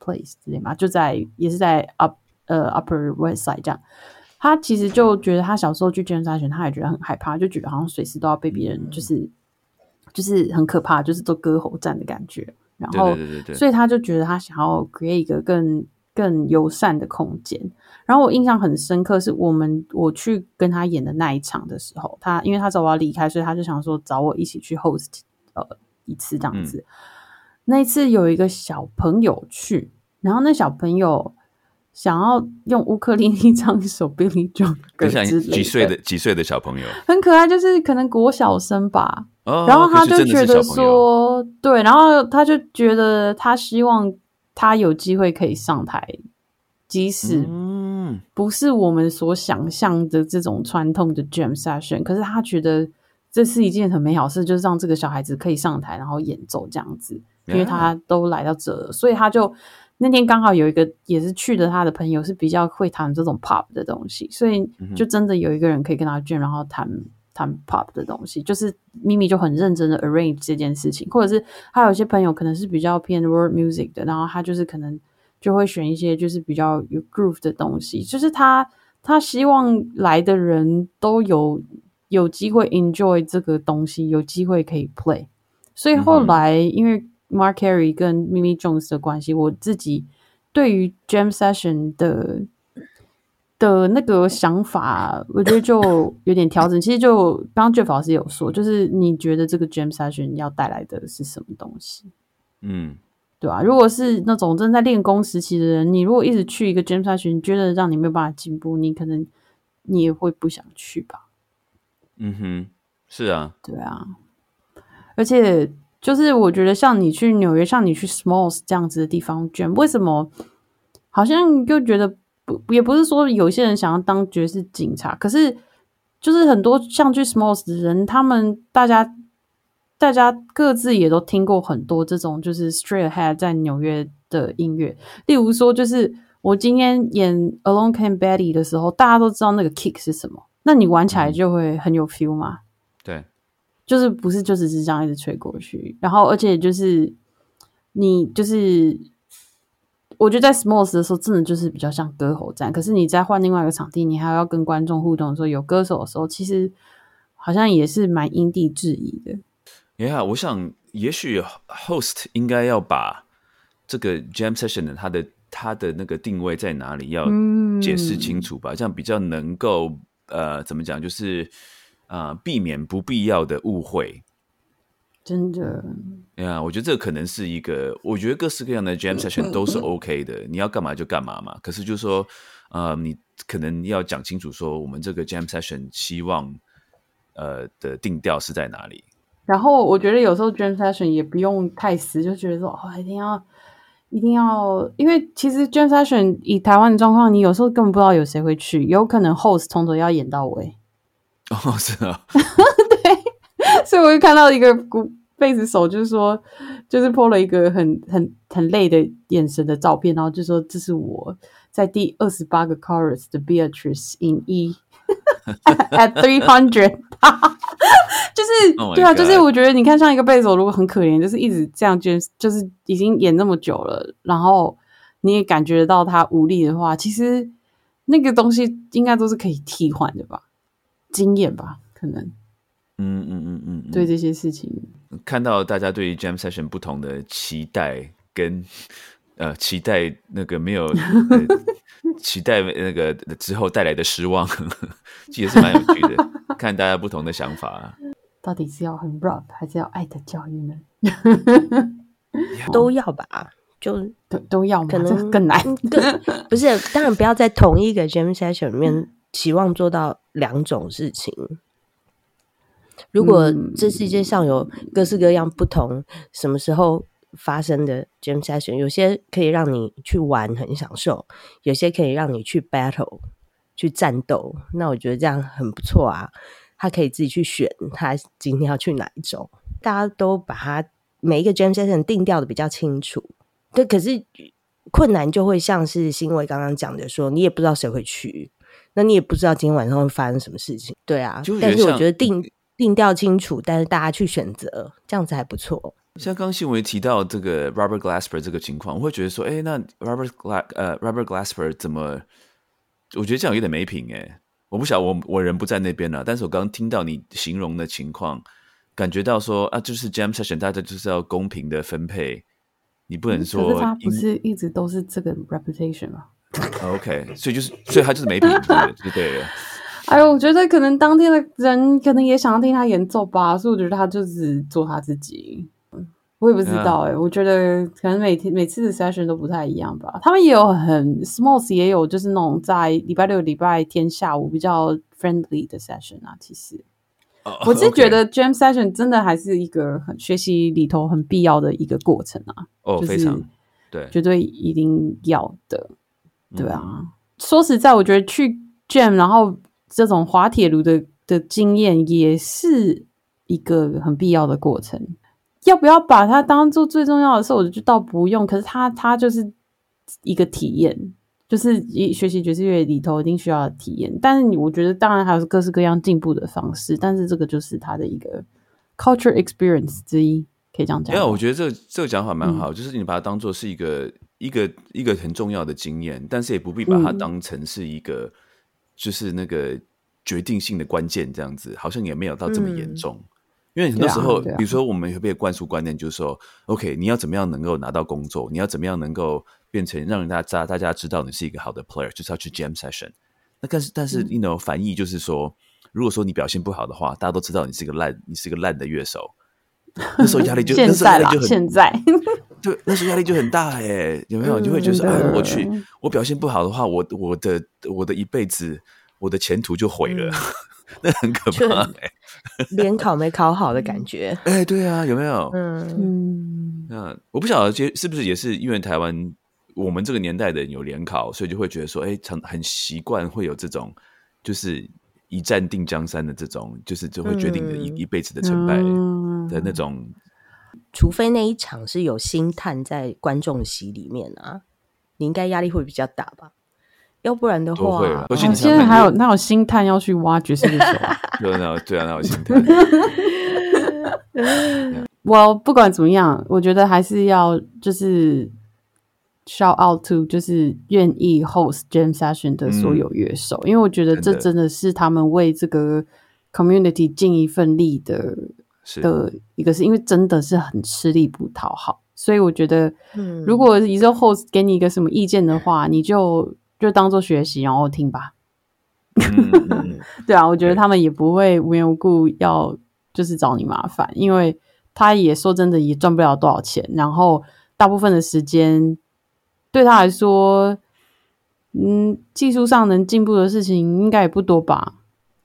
Place 之类嘛，就在也是在 Up 呃 Upper West Side 这样。他其实就觉得他小时候去 Jam session，他也觉得很害怕，就觉得好像随时都要被别人就是就是很可怕，就是做割喉战的感觉。然对后对对对对，所以他就觉得他想要 create 一个更更友善的空间。然后我印象很深刻，是我们我去跟他演的那一场的时候，他因为他知道我要离开，所以他就想说找我一起去 host 呃一次这样子。那一次有一个小朋友去，然后那小朋友想要用乌克丽丽唱一首 Billy 歌跟像之类几岁的几岁的小朋友，很可爱，就是可能国小生吧。哦然后他就觉得说，对，然后他就觉得他希望他有机会可以上台，即使嗯不是我们所想象的这种传统的 jam session，可是他觉得这是一件很美好的事，就是让这个小孩子可以上台然后演奏这样子，因为他都来到这了，所以他就那天刚好有一个也是去的他的朋友是比较会弹这种 pop 的东西，所以就真的有一个人可以跟他 jam，然后弹。弹 pop 的东西，就是咪咪就很认真的 arrange 这件事情，或者是他有些朋友可能是比较偏 world music 的，然后他就是可能就会选一些就是比较有 groove 的东西，就是他他希望来的人都有有机会 enjoy 这个东西，有机会可以 play。所以后来因为 Mark Carey 跟 Mimi Jones 的关系，我自己对于 Jam Session 的的那个想法，我觉得就有点调整。其实就刚刚 Jeff 老师有说，就是你觉得这个 Jam Session 要带来的是什么东西？嗯对吧、如果是那种正在练功时期的人，你如果一直去一个 jam session，觉得让你没有办法进步，你可能你也会不想去吧？嗯哼，是啊，对啊，而且就是我觉得像你去纽约，像你去 Smalls 这样子的地方 jam，为什么好像又觉得不，也不是说有些人想要当爵士警察，可是就是很多像去 Smalls 的人，他们大家大家各自也都听过很多这种就是 Straight Ahead 在纽约的音乐，例如说就是我今天演 Alone Came Betty 的时候，大家都知道那个 kick 是什么，那你玩起来就会很有 feel 嘛。对，就是不是就只是这样一直吹过去，然后而且就是你就是，我觉得在 Smalls 的时候，真的就是比较像歌喉战。可是你在换另外一个场地，你还要跟观众互动的时候，有歌手的时候，其实好像也是蛮因地制宜的。Yeah，我想也许 host 应该要把这个 jam session 的它的它的那个定位在哪里要嗯解释清楚吧，这样比较能够呃怎么讲，就是呃避免不必要的误会。真的，呀我觉得这可能是一个，我觉得各式各样的 jam session 都是 OK 的，你要干嘛就干嘛嘛。可是就是说，呃，你可能要讲清楚说，我们这个 jam session 希望呃的定调是在哪里。然后我觉得有时候 jam session 也不用太死，就觉得说哦，一定要一定要，因为其实 jam session 以台湾的状况，你有时候根本不知道有谁会去，有可能 host 从头要演到尾。哦，是啊，[LAUGHS] 所以我就看到一个古贝斯手，就是说，就是 po 了一个很很很累的眼神的照片，然后就说这是我在第二十八个 chorus 的 Beatrice in E at three hundred，[LAUGHS] 就是 Oh 对啊，就是我觉得你看像一个贝斯手，如果很可怜，就是一直这样，就就是已经演那么久了，然后你也感觉得到他无力的话，其实那个东西应该都是可以替换的吧，经验吧，可能。嗯嗯嗯嗯，嗯对这些事情，看到大家对于 jam session 不同的期待跟 [LAUGHS] 呃期待那个没有、[LAUGHS] 呃、期待那个之后带来的失望，[LAUGHS] 其实也是蛮有趣的。看大家不同的想法，到底是要很 rock 还是要爱的教育呢？都要吧，就都都要吗？可能更难。嗯更不是，当然不要在同一个 jam session 里面期望做到两种事情。如果嗯这世界上有各式各样不同什么时候发生的 jam session，有些可以让你去玩很享受，有些可以让你去 battle 去战斗，那我觉得这样很不错啊。他可以自己去选，他今天要去哪一种，大家都把他每一个 jam session 定调的比较清楚。对，可是困难就会像是新伟刚刚讲的说，你也不知道谁会去，那你也不知道今天晚上会发生什么事情。对啊但是我像觉得定定调清楚，但是大家去选择，这样子还不错。像刚新闻提到这个 Robert Glasper 这个情况，我会觉得说，哎，那 Robert Gla 呃 Robert Glasper 怎么？我觉得这样有点没品哎。我不晓得我我人不在那边了，但是我刚刚听到你形容的情况，感觉到说啊，就是 Jam Session 大家就是要公平的分配，你不能可说是他不是一直都是这个 reputation 吗？哦 OK，所以就是所以他就是没品，对就对了。哎呦，我觉得可能当天的人可能也想要听他演奏吧，所以我觉得他就是做他自己。嗯我也不知道哎、我觉得可能每天每次的 session 都不太一样吧。他们也有很 Smalls 也有就是那种在礼拜六、礼拜天下午比较 friendly 的 session 啊。其实哦我是觉得 jam session 真的还是一个很学习里头很必要的一个过程啊。哦，就是非常对，绝对一定要的，对啊。嗯说实在，我觉得去 jam，然后这种滑铁卢的的经验也是一个很必要的过程。要不要把它当做最重要的事？我就倒不用。可是它它就是一个体验，就是一学习爵士乐里头一定需要的体验。但是你我觉得，当然还有各式各样进步的方式，但是这个就是它的一个 culture experience 之一，可以这样讲没有我觉得这个这个讲法蛮嗯好，就是你把它当做是一个一个一个很重要的经验，但是也不必把它嗯当成是一个、就是那个决定性的关键，这样子好像也没有到这么严嗯。重。因为很多时候，啊啊。比如说我们会被灌输观念，就是说，OK，你要怎么样能够拿到工作，你要怎么样能够变成让人家大大家知道你是一个好的 player，就是要去 jam session。那但是但是嗯，you know，反义就是说，如果说你表现不好的话，大家都知道你是个烂，你是个烂的乐手，那时候压力就 [LAUGHS] 现在啦力就，很现在对，那时候压力就很大哎，有没有？就会觉得说，哎，真的我去，我表现不好的话，我我的我的一辈子，我的前途就毁了，那很可怕哎。联考没考好的感觉。哎，对啊，有没有？嗯，嗯，那我不晓得，这是不是也是因为台湾我们这个年代的人有联考，所以就会觉得说，哎，常很习惯会有这种，就是一战定江山的这种，就是就会决定你一、嗯一辈子的成败嗯的那种。除非那一场是有星探在观众席里面啊，你应该压力会比较大吧？要不然的话，哦而且现在还有那有星探要去挖爵士乐手啊。[LAUGHS] 就那对啊，那种心态。[LAUGHS] 我不管怎么样，我觉得还是要就是 shout out to 就是愿意 host jam session 的所有乐手，因为我觉得这真的是他们为这个 community 尽一份力的是的一个，是因为真的是很吃力不讨好，所以我觉得，嗯。如果以后 host 给你一个什么意见的话，你就就当做学习，然后听吧。嗯。嗯 [LAUGHS] 嗯对啊，我觉得他们也不会无缘无故要就是找你麻烦，因为他也说真的也赚不了多少钱，然后大部分的时间对他来说，嗯，技术上能进步的事情应该也不多吧，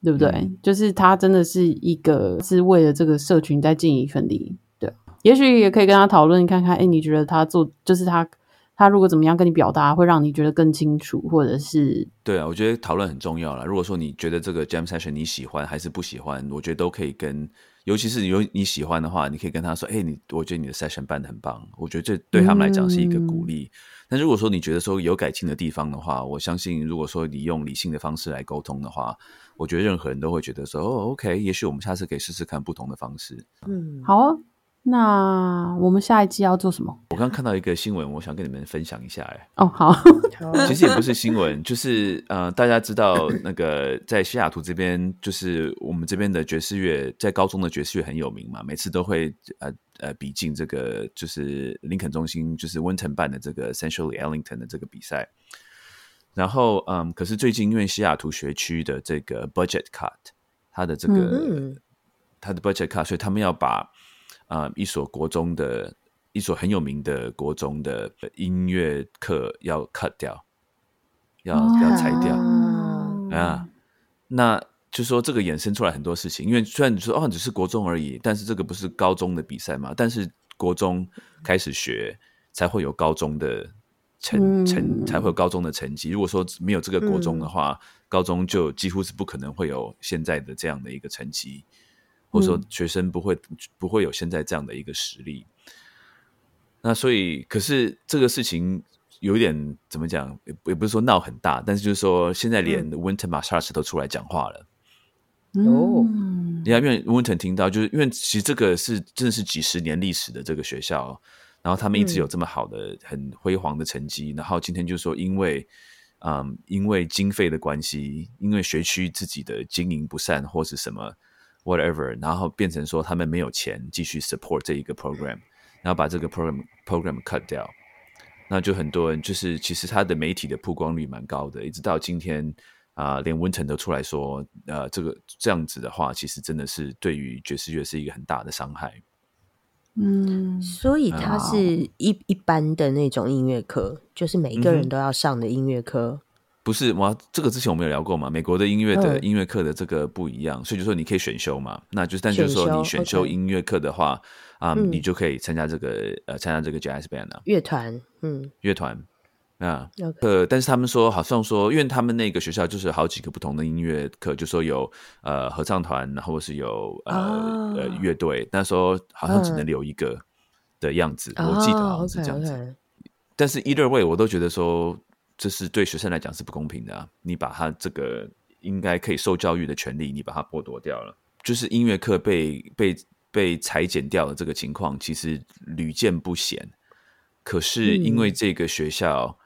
对不对？嗯就是他真的是一个是为了这个社群在尽一份力，对，也许也可以跟他讨论看看，哎，你觉得他做就是他他如果怎么样跟你表达，会让你觉得更清楚，或者是对啊，我觉得讨论很重要了。如果说你觉得这个 jam session 你喜欢还是不喜欢，我觉得都可以跟，尤其是有你喜欢的话，你可以跟他说，哎，你我觉得你的 session 办的很棒，我觉得这对他们来讲是一个鼓励。但如果说你觉得说有改进的地方的话，我相信如果说你用理性的方式来沟通的话，我觉得任何人都会觉得说，哦，OK，也许我们下次可以试试看不同的方式。嗯，好啊。那我们下一季要做什么？我刚刚看到一个新闻，我想跟你们分享一下，哎。哦，好，[LAUGHS] 其实也不是新闻，就是呃，大家知道那个在西雅图这边，就是我们这边的爵士乐，在高中的爵士乐很有名嘛，每次都会呃呃比进这个就是林肯中心，就是温腾办的这个 Centrally Ellington 的这个比赛。然后嗯，可是最近因为西雅图学区的这个 budget cut，它的这个、嗯它的 budget cut，所以他们要把啊、呃一所国中的一所很有名的国中的音乐课要 cut 掉，要、要裁掉哦啊。那就说这个衍生出来很多事情，因为虽然你说哦只是国中而已，但是这个不是高中的比赛嘛？但是国中开始学才会有高中的成成，嗯才会有高中的成绩。如果说没有这个国中的话，高中就几乎是不可能会有现在的这样的一个成绩。或者说学生不会、不会有现在这样的一个实力。那所以，可是这个事情有一点怎么讲，也也不是说闹很大，但是就是说，现在连 Winter Marshall 都出来讲话了。哦嗯你看，因为 Winter 听到，就是因为其实这个是真的是几十年历史的这个学校，然后他们一直有这么好的、很辉煌的成绩，然后今天就说因为。嗯，因为经费的关系，因为学区自己的经营不善或是什么 whatever，然后变成说他们没有钱继续 support 这一个 program，然后把这个 program program cut 掉，那就很多人就是其实他的媒体的曝光率蛮高的，一直到今天啊、连温腾都出来说，呃，这个这样子的话，其实真的是对于爵士乐是一个很大的伤害。嗯，所以它是一一般的那种音乐课，就是每一个人都要上的音乐课。不是，我这个之前我们有聊过嘛？美国的音乐的嗯。音乐课的这个不一样，所以就说你可以选修嘛。那就是，但就是说你选修音乐课的话，啊、嗯。你就可以参加这个呃参加这个 jazz band 啊乐团，嗯。乐团啊。呃，但是他们说，好像说，因为他们那个学校就是好几个不同的音乐课，就说有呃合唱团，然后是有呃、哦呃乐队，那时候好像只能嗯留一个的样子，我记得好哦像是这样子。但是 either way，我都觉得说，这是对学生来讲是不公平的啊！你把他这个应该可以受教育的权利，你把它剥夺掉了，就是音乐课被被被裁剪掉的这个情况，其实屡见不鲜。可是因为嗯这个学校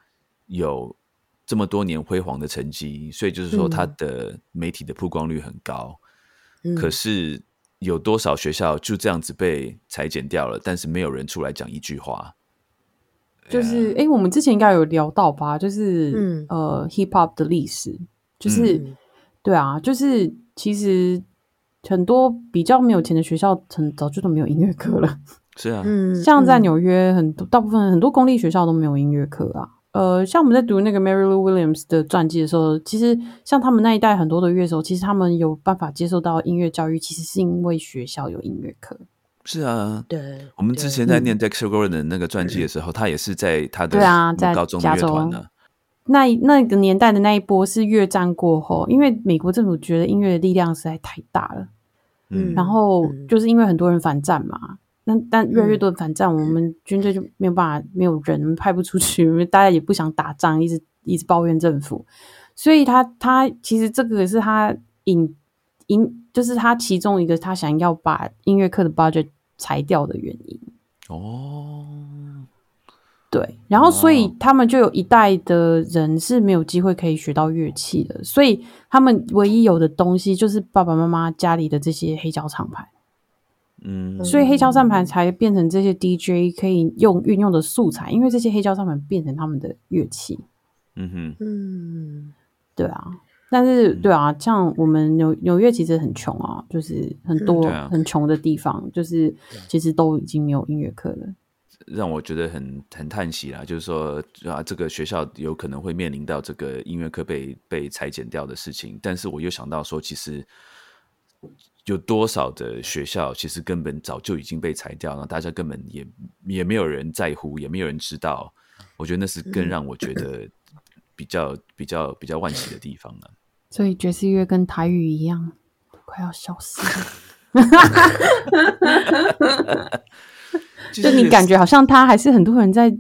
有这么多年辉煌的成绩，所以就是说它嗯的媒体的曝光率很高。嗯可是有多少学校就这样子被裁剪掉了，但是没有人出来讲一句话？就是哎、诶我们之前应该有聊到吧？就是、嗯呃，hip hop 的历史，就是、嗯对啊，就是其实很多比较没有钱的学校，很早就都没有音乐课了。是啊，[LAUGHS] 嗯，像在嗯纽约，很多大部分很多公立学校都没有音乐课啊。呃，像我们在读那个 Mary Lou Williams 的传记的时候，其实像他们那一代很多的乐手，其实他们有办法接受到音乐教育，其实是因为学校有音乐课。是啊，对，我们之前在念 Dexter Gordon 的那个传记的时候，他也是在他的对啊在高中乐团呢。那那个年代的那一波是越战过后，因为美国政府觉得音乐的力量实在太大了，嗯然后嗯就是因为很多人反战嘛，那但越来越嗯。多的反战，我们军队就没有办法，没有人派不出去，因为大家也不想打仗，一直一直抱怨政府，所以他他其实这个也是他引引，就是他其中一个他想要把音乐课的 budget 裁掉的原因。哦，对，然后所以哦。他们就有一代的人是没有机会可以学到乐器的，所以他们唯一有的东西就是爸爸妈妈家里的这些黑胶唱盘，嗯，所以黑胶唱盘才变成这些 DJ 可以用运用的素材，因为这些黑胶唱盘变成他们的乐器。嗯哼，嗯，对啊，但是对啊，像我们纽纽约其实很穷啊，就是很多很穷的地方，就是其实都已经没有音乐课了。让我觉得很很叹息啦，就是说啊，这个学校有可能会面临到这个音乐课被被裁减掉的事情，但是我又想到说，其实有多少的学校其实根本早就已经被裁掉了，大家根本也也没有人在乎，也没有人知道。我觉得那是更让我觉得比较比较比较惋惜的地方了。[LAUGHS] 所以爵士乐跟台语一样，快要消失了。[LAUGHS] 就你感觉好像他还是很多人在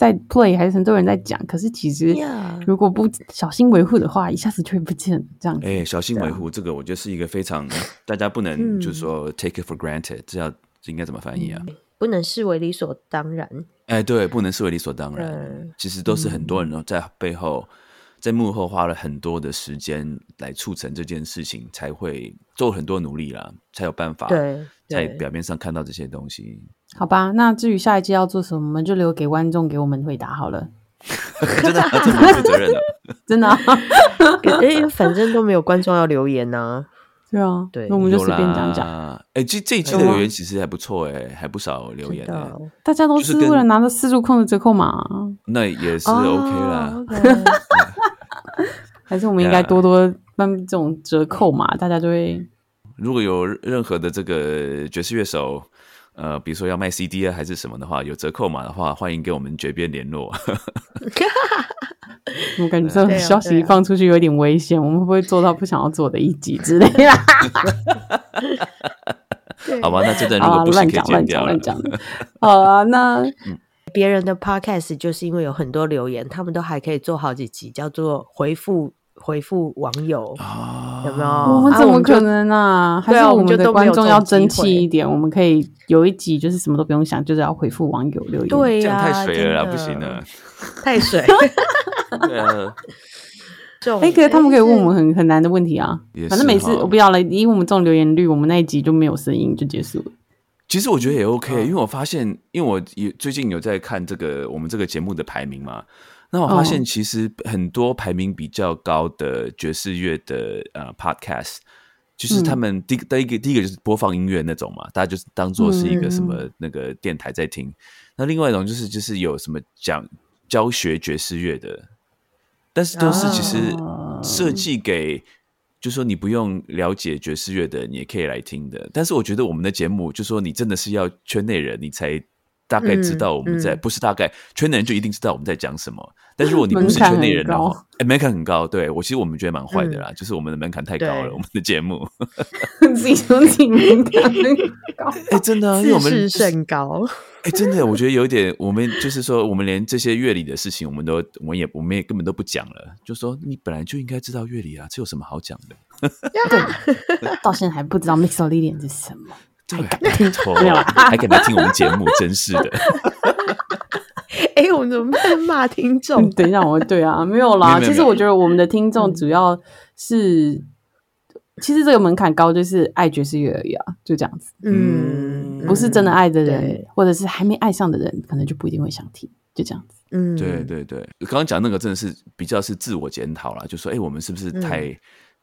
在 play，还是很多人在讲，可是其实如果不小心维护的话，一下子就会不见了。这样子，哎、小心维护，这个我觉得是一个非常大家不能嗯就是说 take it for granted，这要这应该怎么翻译啊？不能视为理所当然。哎，对，不能视为理所当然。其实都是很多人哦在背后、在幕后花了很多的时间来促成这件事情，才会做很多努力啦，才有办法对，在表面上看到这些东西。好吧。那至于下一季要做什么，我们就留给观众给我们回答好了。真的、啊，真的负责任的、真的啊、哎，[LAUGHS] [LAUGHS] 反正都没有观众要留言呐。[LAUGHS] 对啊，对那我们就随便讲讲。啦。哎，这这一季的留言其实还不错哎，还不少留言哎，知道大家都是为了拿着四入控的折扣码，那也是哦 OK 啦。还是我们应该多多办这种折扣嘛，大家就会如果有任何的这个爵士乐手，呃，比如说要卖 CD 啊还是什么的话，有折扣码的话，欢迎跟我们绝边联络。[LAUGHS] 我感觉这消息对啊放出去有点危险，我们会不会做到不想要做的一集之类的？[LAUGHS] 好吧，那这段如啊果，不乱讲乱讲乱。讲。好啊，那别人的 podcast 就是因为有很多留言，他们都还可以做好几集，叫做回复回复网友，啊有没有？我们怎么可能啊？还对啊我是我们的观众要争气一点，我们可以有一集就是什么都不用想，就是要回复网友留言。对呀、这样太水了啦，不行了。太水。[LAUGHS] 对啊，这种哎、可是他们可以问我们很很难的问题啊也。反正每次我不要了，以我们这种留言率，我们那一集就没有声音就结束了。其实我觉得也 OK，、嗯因为我发现，因为我也最近有在看这个我们这个节目的排名嘛，那我发现哦其实很多排名比较高的爵士乐的呃 podcast，就是他们第第一个第一个就是播放音乐那种嘛，大家就是当做是一个什么那个电台在听。那另外一种就是就是有什么讲教学爵士乐的，但是都是其实哦设计给。就说你不用了解爵士乐的你也可以来听的，但是我觉得我们的节目，就说你真的是要圈内人，你才大概知道我们在，不是大概圈内人就一定知道我们在讲什么。但是如果你不是圈内人的话，哎，门槛很高。对我其实我们觉得蛮坏的啦，就是我们的门槛太高了，我们的节目。[LAUGHS] 自己说自己敏感很高。[LAUGHS] 哎，真的、啊，因为我们是甚高。[LAUGHS] 哎，真的，我觉得有一点，我们就是说，我们连这些乐理的事情，我们都，我们也，我们也根本都不讲了。就说你本来就应该知道乐理啊，这有什么好讲的？到现在还不知道 mixolydian 是什么。对，没有啦还敢来听我们节目，真是的。[LAUGHS] 哎、我们怎么在骂听众嗯？等一下，我对啊，没有啦。其实我觉得我们的听众主要是，其实这个门槛高，就是爱爵士乐而已啊，就这样子。嗯，不是真的爱的人，或者是还没爱上的人，可能就不一定会想听，就这样子。嗯，对对对，刚刚讲那个真的是比较是自我检讨啦，就说哎、诶我们是不是太、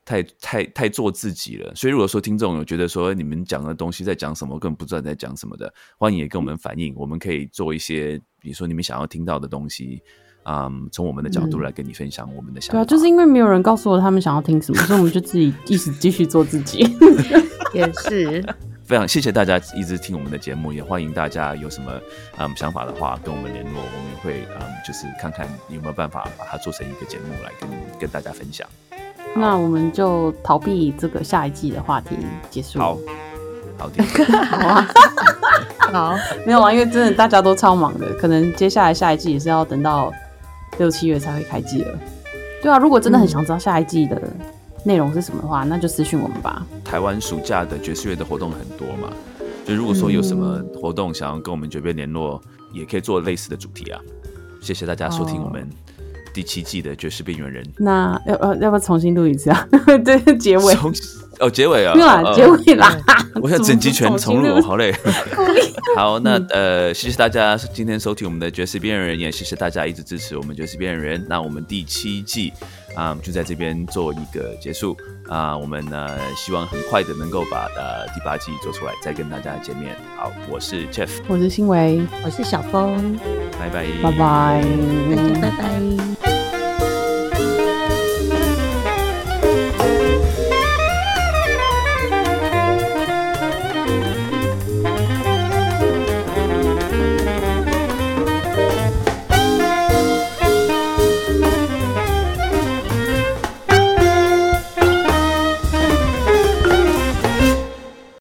太太太做自己了？所以如果说听众有觉得说你们讲的东西在讲什么，我根本不知道在讲什么的，欢迎也跟我们反映，我们可以做一些，比如说你们想要听到的东西，嗯，从我们的角度嗯来跟你分享我们的想法对啊，法。就是因为没有人告诉我他们想要听什么，所以我们就自己一直继续做自己。[LAUGHS] 也是。非常谢谢大家一直听我们的节目，也欢迎大家有什么嗯想法的话跟我们联络，我们也会嗯就是看看有没有办法把它做成一个节目来跟跟大家分享。那我们就逃避这个下一季的话题结束。好，好的，好啊，好，没有啊，因为真的大家都超忙的，可能接下来下一季也是要等到六七月才会开季了。对啊，如果真的很想知道下一季的内容是什么的话，那就私讯我们吧。台湾暑假的爵士乐的活动很多嘛，就如果说有什么活动想要跟我们绝边联络，也可以做类似的主题啊。谢谢大家收听我们第七季的爵士边缘人。那要呃要不要重新录一次啊？[LAUGHS] 对，结尾从哦结尾啊，没有啦，呃结尾啦。我想整集全重录，[LAUGHS] 好嘞。[LAUGHS] 好，那嗯呃，谢谢大家今天收听我们的爵士边缘人，也谢谢大家一直支持我们爵士边缘人。那我们第七季啊、就在这边做一个结束啊、我们呢希望很快的能够把呃第八季做出来，再跟大家见面。好，我是 Jeff，我是新维，我是小峰，拜拜，拜拜。大家拜拜。